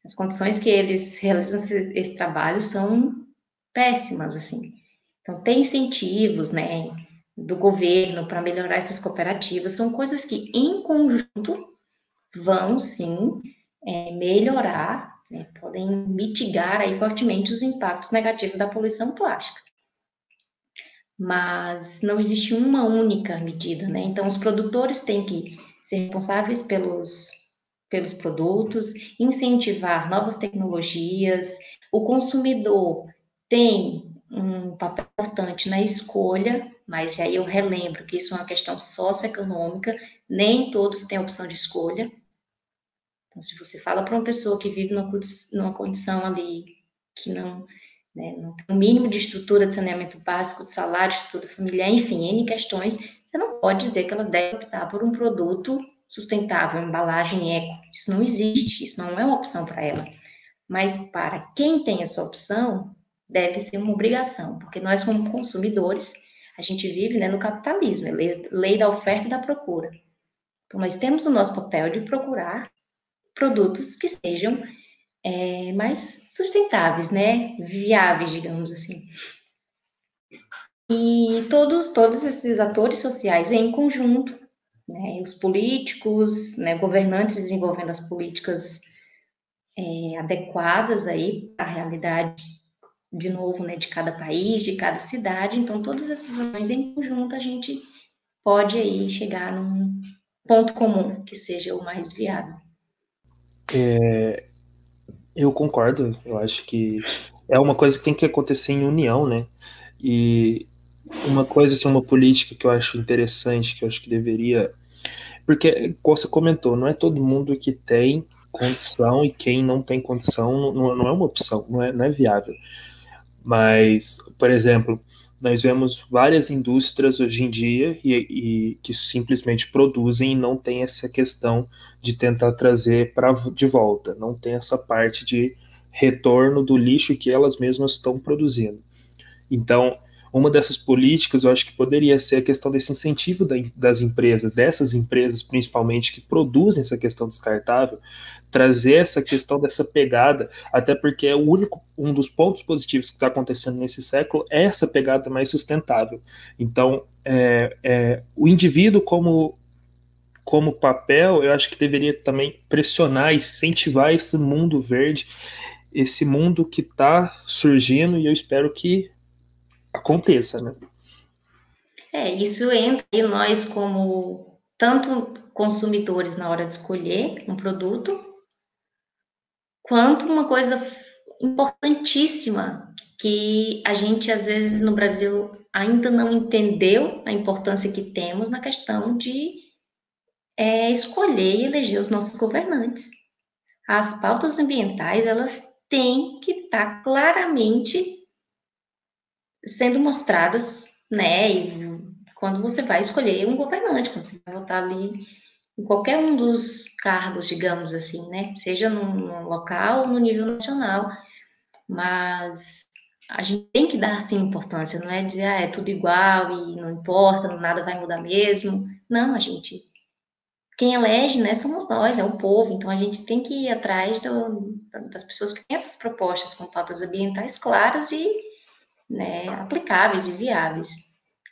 as condições que eles realizam esse, esse trabalho são péssimas, assim. Então, tem incentivos, né, do governo para melhorar essas cooperativas, são coisas que, em conjunto, vão, sim, é, melhorar, né, podem mitigar aí fortemente os impactos negativos da poluição plástica mas não existe uma única medida, né? Então, os produtores têm que ser responsáveis pelos, pelos produtos, incentivar novas tecnologias, o consumidor tem um papel importante na escolha, mas aí eu relembro que isso é uma questão socioeconômica, nem todos têm a opção de escolha. Então, se você fala para uma pessoa que vive numa, numa condição ali que não né, não tem o mínimo de estrutura de saneamento básico, de salário, estrutura familiar, enfim, N questões, você não pode dizer que ela deve optar por um produto sustentável, embalagem eco. Isso não existe, isso não é uma opção para ela. Mas para quem tem essa opção, deve ser uma obrigação, porque nós, como consumidores, a gente vive né, no capitalismo, é lei, lei da oferta e da procura. Então, nós temos o nosso papel de procurar produtos que sejam é, mais sustentáveis, né? Viáveis, digamos assim. E todos, todos esses atores sociais em conjunto, né, os políticos, né, governantes desenvolvendo as políticas é, adequadas aí à realidade, de novo, né, de cada país, de cada cidade. Então, todas essas ações em conjunto, a gente pode aí chegar num ponto comum que seja o mais viável. É, eu concordo, eu acho que é uma coisa que tem que acontecer em união, né? E uma coisa, assim, uma política que eu acho interessante, que eu acho que deveria. Porque, como você comentou, não é todo mundo que tem condição e quem não tem condição não, não é uma opção, não é, não é viável. Mas, por exemplo, nós vemos várias indústrias hoje em dia e, e, que simplesmente produzem e não tem essa questão de tentar trazer para de volta, não tem essa parte de retorno do lixo que elas mesmas estão produzindo. Então, uma dessas políticas eu acho que poderia ser a questão desse incentivo da, das empresas, dessas empresas principalmente que produzem essa questão descartável, trazer essa questão dessa pegada, até porque é o único um dos pontos positivos que está acontecendo nesse século é essa pegada mais sustentável. Então, é, é, o indivíduo como como papel, eu acho que deveria também pressionar, incentivar esse mundo verde, esse mundo que está surgindo e eu espero que aconteça, né? É, isso entra e nós como tanto consumidores na hora de escolher um produto, quanto uma coisa importantíssima que a gente às vezes no Brasil ainda não entendeu a importância que temos na questão de é, escolher e eleger os nossos governantes. As pautas ambientais elas têm que estar claramente sendo mostradas, né? E quando você vai escolher um governante, quando você vai votar ali em qualquer um dos cargos, digamos assim, né? Seja no, local ou no nível nacional. Mas a gente tem que dar sim importância, não é dizer, ah, é tudo igual e não importa, nada vai mudar mesmo. Não, a gente. Quem elege, né, somos nós, é o povo, então a gente tem que ir atrás do, das pessoas que têm essas propostas com pautas ambientais claras e né, aplicáveis e viáveis.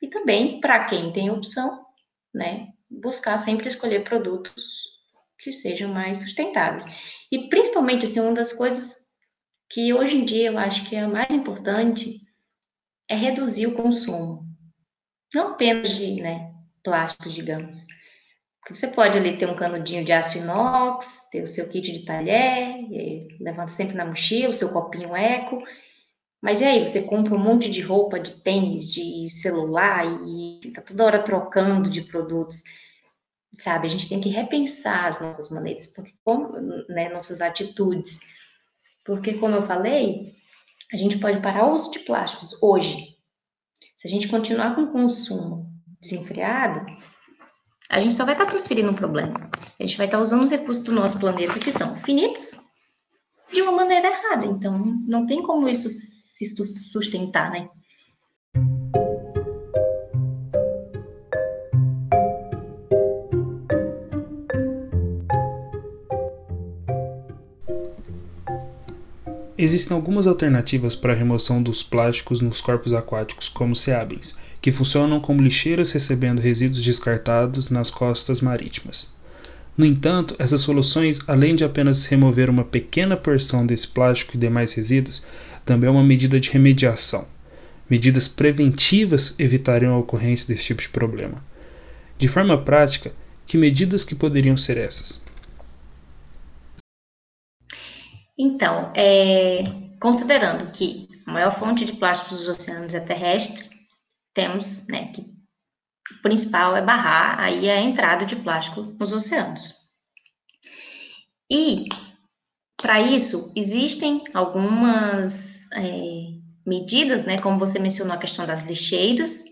E também, para quem tem opção, né, buscar sempre escolher produtos que sejam mais sustentáveis. E principalmente, assim, uma das coisas que hoje em dia eu acho que é a mais importante é reduzir o consumo. Não apenas de né, plásticos, digamos. Você pode ali ter um canudinho de aço inox, ter o seu kit de talher, levanta sempre na mochila, o seu copinho eco, mas e aí, você compra um monte de roupa, de tênis, de celular e tá toda hora trocando de produtos, sabe? A gente tem que repensar as nossas maneiras, porque como, né, nossas atitudes. Porque, como eu falei, a gente pode parar o uso de plásticos hoje. Se a gente continuar com o consumo desenfreado, a gente só vai estar transferindo um problema. A gente vai estar usando os recursos do nosso planeta que são finitos de uma maneira errada. Então, não tem como isso se sustentar, né? Existem algumas alternativas para a remoção dos plásticos nos corpos aquáticos, como SEABINs, que funcionam como lixeiras recebendo resíduos descartados nas costas marítimas. No entanto, essas soluções, além de apenas remover uma pequena porção desse plástico e demais resíduos, também é uma medida de remediação. Medidas preventivas evitariam a ocorrência desse tipo de problema. De forma prática, que medidas que poderiam ser essas? Então, é, considerando que a maior fonte de plástico dos oceanos é terrestre, temos né, que o principal é barrar aí a entrada de plástico nos oceanos. E para isso, existem algumas é, medidas, né, como você mencionou a questão das lixeiras,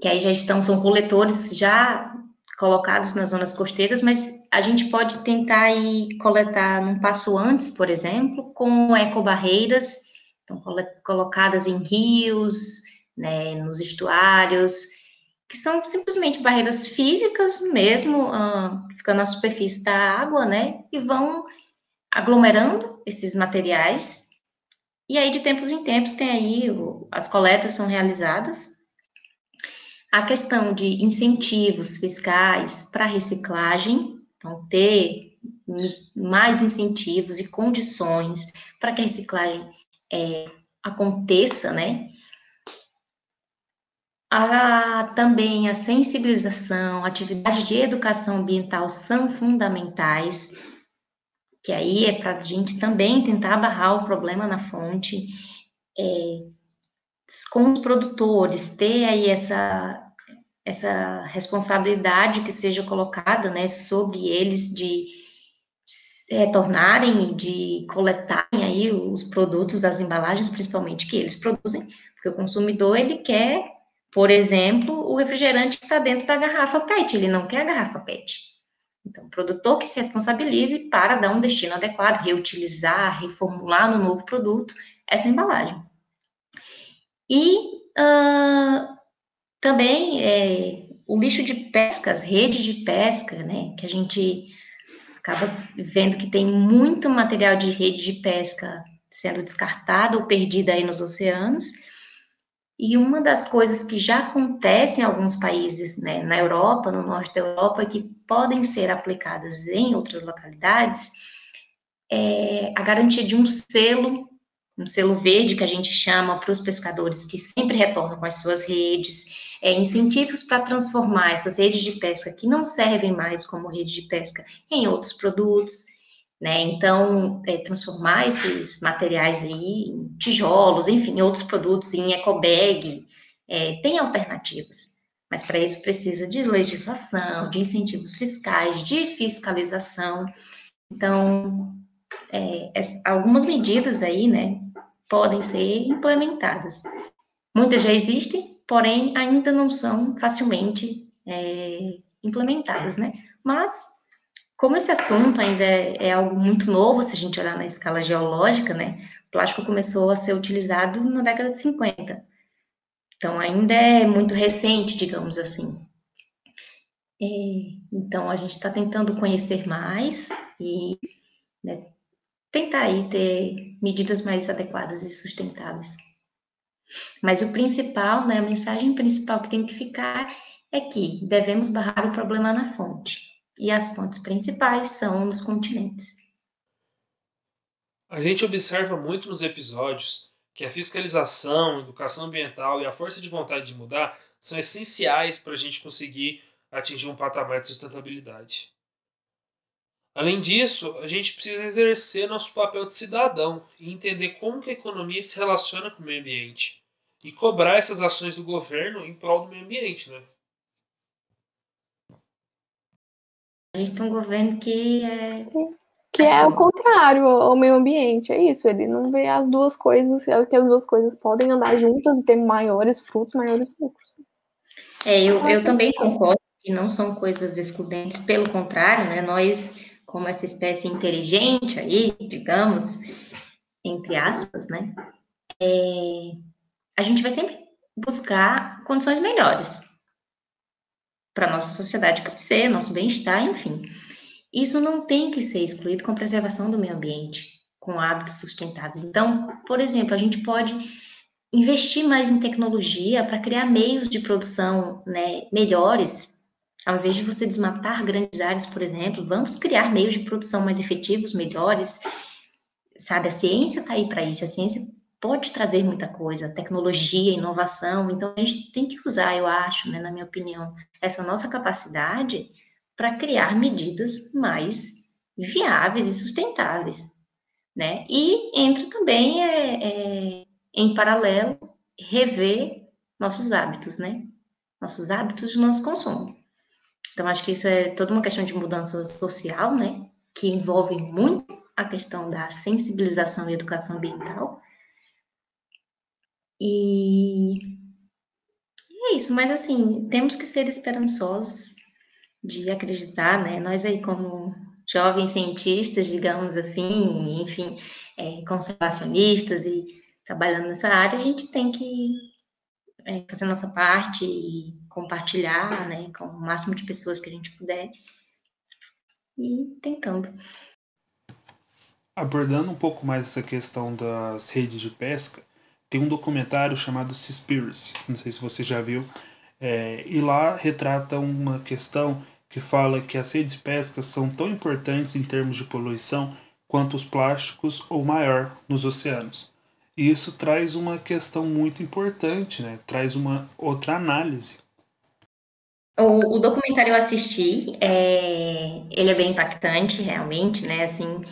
que aí já estão, são coletores já colocados nas zonas costeiras, mas a gente pode tentar ir coletar num passo antes, por exemplo, com ecobarreiras, então, colocadas em rios, né, nos estuários, que são simplesmente barreiras físicas mesmo, uh, ficando na superfície da água, né, e vão aglomerando esses materiais, e aí de tempos em tempos tem aí, as coletas são realizadas. A questão de incentivos fiscais para reciclagem, então ter mais incentivos e condições para que a reciclagem é, aconteça, né? A, também a sensibilização, atividades de educação ambiental são fundamentais que aí é para a gente também tentar barrar o problema na fonte, é, com os produtores, ter aí essa, essa responsabilidade que seja colocada, né, sobre eles de retornarem e de coletarem aí os produtos, as embalagens, principalmente, que eles produzem, porque o consumidor, ele quer, por exemplo, o refrigerante que está dentro da garrafa PET, ele não quer a garrafa PET. Então, o produtor que se responsabilize para dar um destino adequado, reutilizar, reformular no novo produto essa embalagem. E uh, também é, o lixo de pesca, as redes de pesca, né, que a gente acaba vendo que tem muito material de rede de pesca sendo descartado ou perdido aí nos oceanos. E uma das coisas que já acontece em alguns países, né, na Europa, no norte da Europa, que podem ser aplicadas em outras localidades, é a garantia de um selo, um selo verde que a gente chama para os pescadores que sempre retornam com as suas redes, é, incentivos para transformar essas redes de pesca que não servem mais como rede de pesca em outros produtos, né? Então, é, transformar esses materiais aí em tijolos, enfim, outros produtos, em ecobag, é, tem alternativas. Mas para isso precisa de legislação, de incentivos fiscais, de fiscalização. Então, é, algumas medidas aí, né, podem ser implementadas. Muitas já existem, porém ainda não são facilmente é, implementadas, né? Mas como esse assunto ainda é, é, algo muito novo, se a gente olhar na escala geológica, né? O plástico começou a ser utilizado na década de 50. Então, ainda é muito recente, digamos assim. É, então, a gente está tentando conhecer mais e né, tentar aí ter medidas mais adequadas e sustentáveis. Mas o principal, né, a mensagem principal que tem que ficar é que devemos barrar o problema na fonte e as fontes principais são nos continentes. A gente observa muito nos episódios que a fiscalização, a educação ambiental e a força de vontade de mudar são essenciais para a gente conseguir atingir um patamar de sustentabilidade. Além disso, a gente precisa exercer nosso papel de cidadão e entender como que a economia se relaciona com o meio ambiente e cobrar essas ações do governo em prol do meio ambiente, né? A gente tem um governo que é. Que é o contrário ao meio ambiente, é isso. Ele não vê as duas coisas, é que as duas coisas podem andar juntas e ter maiores frutos, maiores lucros. É, eu, eu também concordo que não são coisas excludentes, pelo contrário, né? Nós, como essa espécie inteligente aí, digamos, entre aspas, né? É, a gente vai sempre buscar condições melhores para nossa sociedade crescer, nosso bem-estar, enfim. Isso não tem que ser excluído com a preservação do meio ambiente, com hábitos sustentáveis. Então, por exemplo, a gente pode investir mais em tecnologia para criar meios de produção né, melhores. Ao invés de você desmatar grandes áreas, por exemplo, vamos criar meios de produção mais efetivos, melhores. Sabe, a ciência está aí para isso. A ciência pode trazer muita coisa, tecnologia, inovação. Então, a gente tem que usar, eu acho, né, na minha opinião, essa nossa capacidade para criar medidas mais viáveis e sustentáveis, né? E entra também, é, é, em paralelo, rever nossos hábitos, né? Nossos hábitos de nosso consumo. Então, acho que isso é toda uma questão de mudança social, né? Que envolve muito a questão da sensibilização e educação ambiental, e, é isso, mas assim, temos que ser esperançosos de acreditar, né? Nós aí como jovens cientistas, digamos assim, enfim, é, conservacionistas e trabalhando nessa área, a gente tem que é, fazer nossa parte e compartilhar, né, com o máximo de pessoas que a gente puder e tentando. Abordando um pouco mais essa questão das redes de pesca, tem um documentário chamado Seaspiracy, não sei se você já viu, é, e lá retrata uma questão que fala que as redes de pesca são tão importantes em termos de poluição quanto os plásticos ou maior nos oceanos. E isso traz uma questão muito importante, né? traz uma outra análise. O, o documentário eu assisti, é, ele é bem impactante, realmente, né? Assim,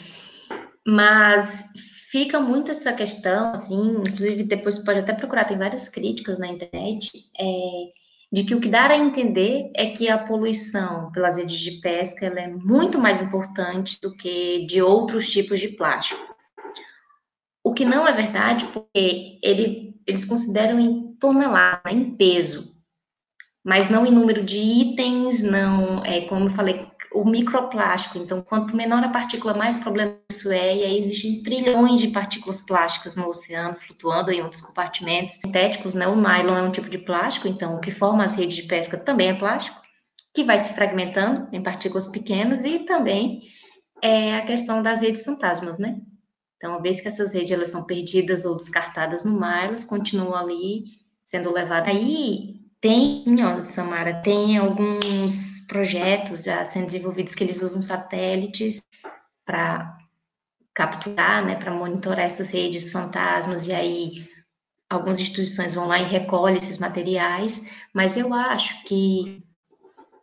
mas fica muito essa questão, assim, inclusive depois pode até procurar, tem várias críticas na internet, é, de que o que dá a entender é que a poluição pelas redes de pesca é muito mais importante do que de outros tipos de plástico. O que não é verdade, porque ele, eles consideram em tonelada, em peso, mas não em número de itens, não, é, como eu falei, o microplástico. Então, quanto menor a partícula, mais problema isso é. E aí existem trilhões de partículas plásticas no oceano, flutuando em outros compartimentos sintéticos. Né? O nylon é um tipo de plástico, então o que forma as redes de pesca também é plástico, que vai se fragmentando em partículas pequenas. E também é a questão das redes fantasmas, né? Então, uma vez que essas redes elas são perdidas ou descartadas no mar, elas continuam ali sendo levadas. Aí tem, ó, Samara, tem alguns projetos já sendo desenvolvidos que eles usam satélites para capturar, né, para monitorar essas redes fantasmas, e aí algumas instituições vão lá e recolhem esses materiais, mas eu acho que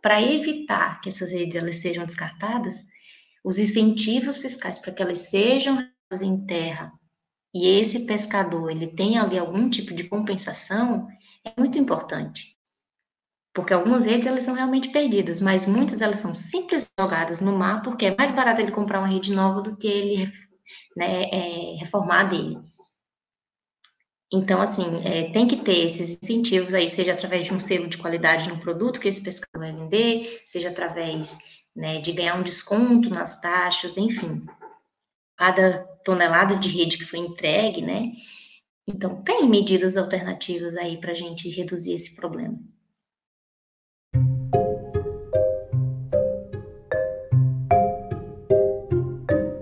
para evitar que essas redes elas sejam descartadas, os incentivos fiscais para que elas sejam em terra e esse pescador ele tem ali algum tipo de compensação, é muito importante. Porque algumas redes elas são realmente perdidas, mas muitas elas são simples jogadas no mar, porque é mais barato ele comprar uma rede nova do que ele né, é, reformar dele. Então, assim, é, tem que ter esses incentivos aí, seja através de um selo de qualidade no produto que esse pescador vai vender, seja através né, de ganhar um desconto nas taxas, enfim. Cada tonelada de rede que foi entregue, né? Então, tem medidas alternativas aí para a gente reduzir esse problema.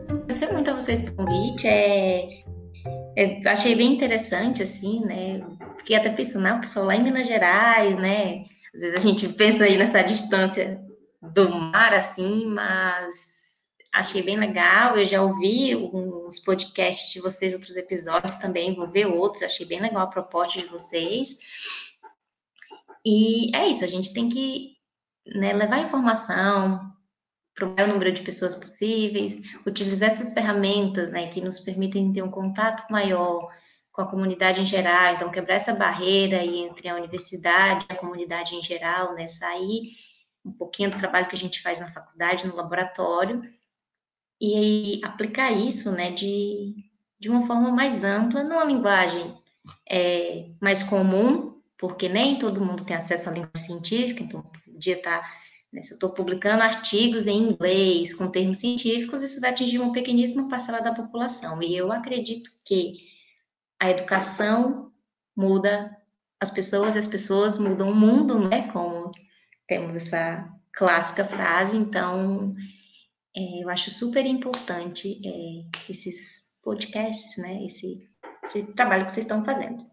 Agradecer muito a vocês pelo convite. É, é, achei bem interessante, assim, né? Fiquei até pensando, não, o pessoal lá em Minas Gerais, né? Às vezes a gente pensa aí nessa distância do mar, assim, mas achei bem legal. Eu já ouvi uns podcasts de vocês, outros episódios também, vou ver outros, achei bem legal a proposta de vocês. E é isso, a gente tem que né, levar informação para o maior número de pessoas possíveis, utilizar essas ferramentas né, que nos permitem ter um contato maior com a comunidade em geral, então quebrar essa barreira aí entre a universidade e a comunidade em geral, né, sair um pouquinho do trabalho que a gente faz na faculdade, no laboratório, e aplicar isso né, de, de uma forma mais ampla, numa linguagem é, mais comum, porque nem todo mundo tem acesso à língua científica, então podia estar, né, se eu estou publicando artigos em inglês, com termos científicos, isso vai atingir uma pequeníssima parcela da população, e eu acredito que a educação muda as pessoas, as pessoas mudam o mundo, né, como temos essa clássica frase, então é, eu acho super importante é, esses podcasts, né? Esse, esse trabalho que vocês estão fazendo.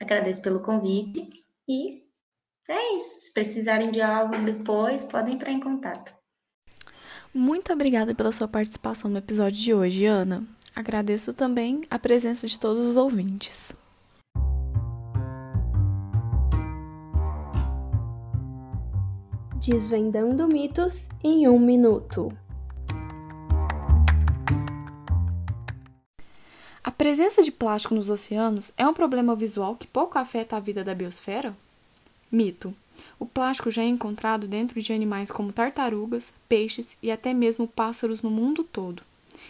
Agradeço pelo convite e é isso. Se precisarem de algo depois, podem entrar em contato. Muito obrigada pela sua participação no episódio de hoje, Ana. Agradeço também a presença de todos os ouvintes. Desvendando mitos em um minuto. A presença de plástico nos oceanos é um problema visual que pouco afeta a vida da biosfera? Mito. O plástico já é encontrado dentro de animais como tartarugas, peixes e até mesmo pássaros no mundo todo.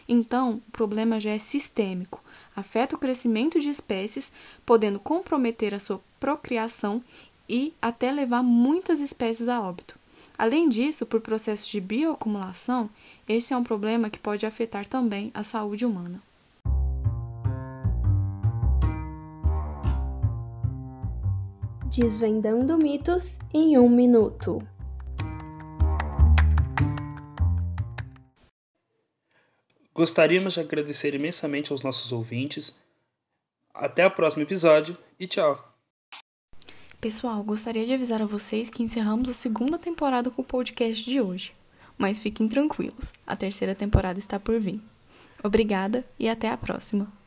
Então, o problema já é sistêmico, afeta o crescimento de espécies, podendo comprometer a sua procriação e até levar muitas espécies a óbito. Além disso, por processos de bioacumulação, este é um problema que pode afetar também a saúde humana. Desvendando mitos em um minuto. Gostaríamos de agradecer imensamente aos nossos ouvintes. Até o próximo episódio e tchau! Pessoal, gostaria de avisar a vocês que encerramos a segunda temporada com o podcast de hoje. Mas fiquem tranquilos, a terceira temporada está por vir. Obrigada e até a próxima!